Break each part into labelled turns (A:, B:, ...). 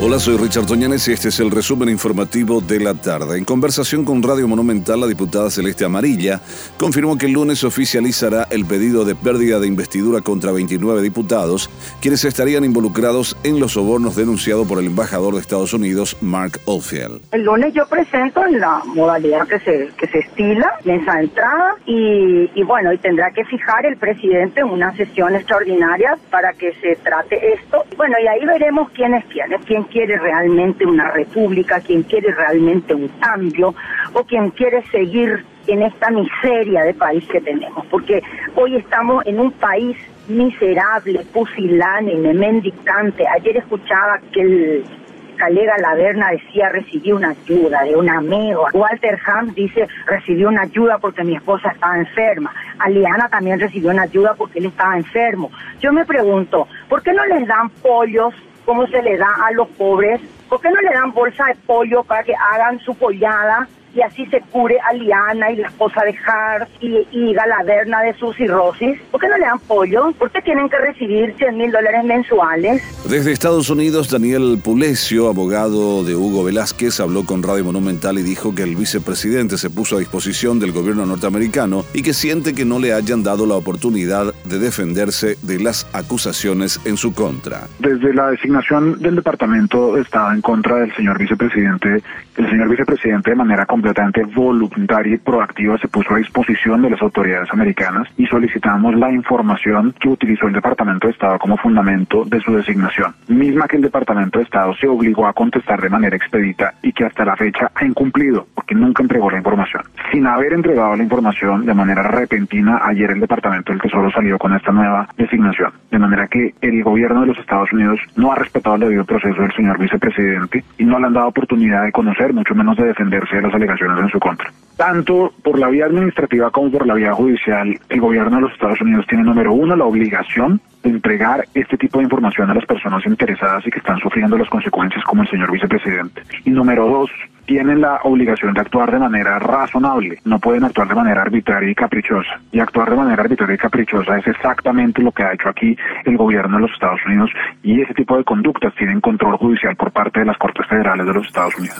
A: Hola, soy Richard Toñanes y este es el resumen informativo de la tarde. En conversación con Radio Monumental, la diputada Celeste Amarilla confirmó que el lunes oficializará el pedido de pérdida de investidura contra 29 diputados, quienes estarían involucrados en los sobornos denunciados por el embajador de Estados Unidos, Mark Oldfield.
B: El lunes yo presento en la modalidad que se, que se estila, esa entrada, y, y bueno, y tendrá que fijar el presidente en una sesión extraordinaria para que se trate esto. Bueno, y ahí veremos quién es quién, quién quiere realmente una república, quien quiere realmente un cambio o quien quiere seguir en esta miseria de país que tenemos, porque hoy estamos en un país miserable, pusilánime, mendicante. Ayer escuchaba que el Calega Laverna decía recibí una ayuda de un amigo. Walter Ham dice recibió una ayuda porque mi esposa estaba enferma. Aliana también recibió una ayuda porque él estaba enfermo. Yo me pregunto, ¿por qué no les dan pollos cómo se le da a los pobres. ¿Por qué no le dan bolsa de pollo para que hagan su pollada y así se cure a Liana y la esposa de Hart y, y Galaverna de su cirrosis? ¿Por qué no le dan pollo? ¿Por qué tienen que recibir 100 mil dólares mensuales?
A: Desde Estados Unidos, Daniel Pulecio, abogado de Hugo Velázquez, habló con Radio Monumental y dijo que el vicepresidente se puso a disposición del gobierno norteamericano y que siente que no le hayan dado la oportunidad de defenderse de las acusaciones en su contra.
C: Desde la designación del departamento estaba en contra del señor vicepresidente, el señor vicepresidente de manera completamente voluntaria y proactiva se puso a disposición de las autoridades americanas y solicitamos la información que utilizó el Departamento de Estado como fundamento de su designación, misma que el Departamento de Estado se obligó a contestar de manera expedita y que hasta la fecha ha incumplido porque nunca entregó la información. Sin haber entregado la información de manera repentina, ayer el Departamento del Tesoro salió con esta nueva designación, de manera que el gobierno de los Estados Unidos no ha respetado el debido proceso del señor vicepresidente y no le han dado oportunidad de conocer, mucho menos de defenderse de las alegaciones en su contra. Tanto por la vía administrativa como por la vía judicial, el gobierno de los Estados Unidos tiene, número uno, la obligación entregar este tipo de información a las personas interesadas y que están sufriendo las consecuencias como el señor vicepresidente. Y número dos, tienen la obligación de actuar de manera razonable, no pueden actuar de manera arbitraria y caprichosa. Y actuar de manera arbitraria y caprichosa es exactamente lo que ha hecho aquí el gobierno de los Estados Unidos y ese tipo de conductas tienen control judicial por parte de las Cortes Federales de los Estados Unidos.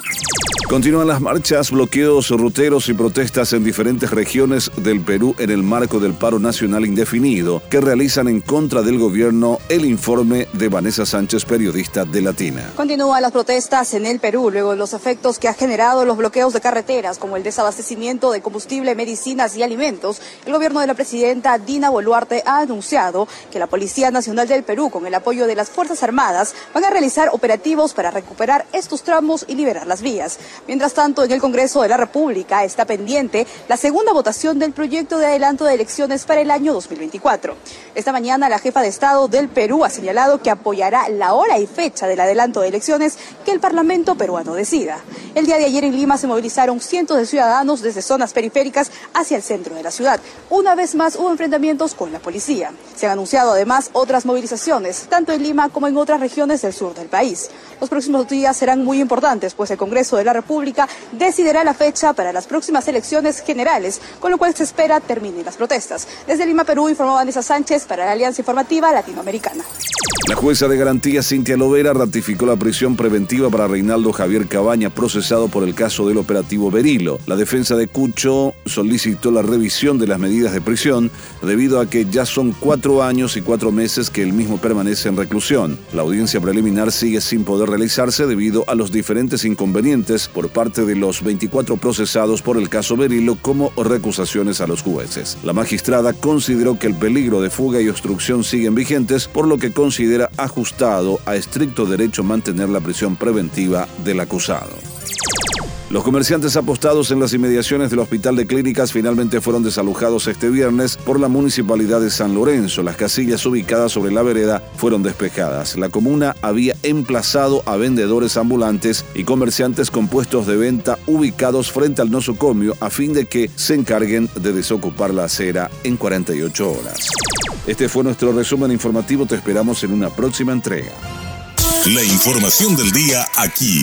A: Continúan las marchas, bloqueos, ruteros y protestas en diferentes regiones del Perú en el marco del paro nacional indefinido que realizan en contra del gobierno el informe de Vanessa Sánchez, periodista de Latina.
D: Continúan las protestas en el Perú luego de los efectos que ha generado los bloqueos de carreteras como el desabastecimiento de combustible, medicinas y alimentos. El gobierno de la presidenta Dina Boluarte ha anunciado que la Policía Nacional del Perú, con el apoyo de las Fuerzas Armadas, van a realizar operativos para recuperar estos tramos y liberar las vías. Mientras tanto, en el Congreso de la República está pendiente la segunda votación del proyecto de adelanto de elecciones para el año 2024. Esta mañana la jefa de Estado del Perú ha señalado que apoyará la hora y fecha del adelanto de elecciones que el Parlamento peruano decida. El día de ayer en Lima se movilizaron cientos de ciudadanos desde zonas periféricas hacia el centro de la ciudad. Una vez más hubo enfrentamientos con la policía. Se han anunciado además otras movilizaciones, tanto en Lima como en otras regiones del sur del país. Los próximos días serán muy importantes, pues el Congreso de la República decidirá la fecha para las próximas elecciones generales, con lo cual se espera terminen las protestas. Desde Lima, Perú, informó Vanessa Sánchez para la Alianza Informativa Latinoamericana.
A: La jueza de garantía Cintia Lovera ratificó la prisión preventiva para Reinaldo Javier Cabaña, por el caso del operativo Berilo. La defensa de Cucho solicitó la revisión de las medidas de prisión debido a que ya son cuatro años y cuatro meses que el mismo permanece en reclusión. La audiencia preliminar sigue sin poder realizarse debido a los diferentes inconvenientes por parte de los 24 procesados por el caso Berilo como recusaciones a los jueces. La magistrada consideró que el peligro de fuga y obstrucción siguen vigentes, por lo que considera ajustado a estricto derecho mantener la prisión preventiva del acusado. Los comerciantes apostados en las inmediaciones del Hospital de Clínicas finalmente fueron desalojados este viernes por la Municipalidad de San Lorenzo. Las casillas ubicadas sobre la vereda fueron despejadas. La comuna había emplazado a vendedores ambulantes y comerciantes con puestos de venta ubicados frente al nosocomio a fin de que se encarguen de desocupar la acera en 48 horas. Este fue nuestro resumen informativo. Te esperamos en una próxima entrega.
E: La información del día aquí,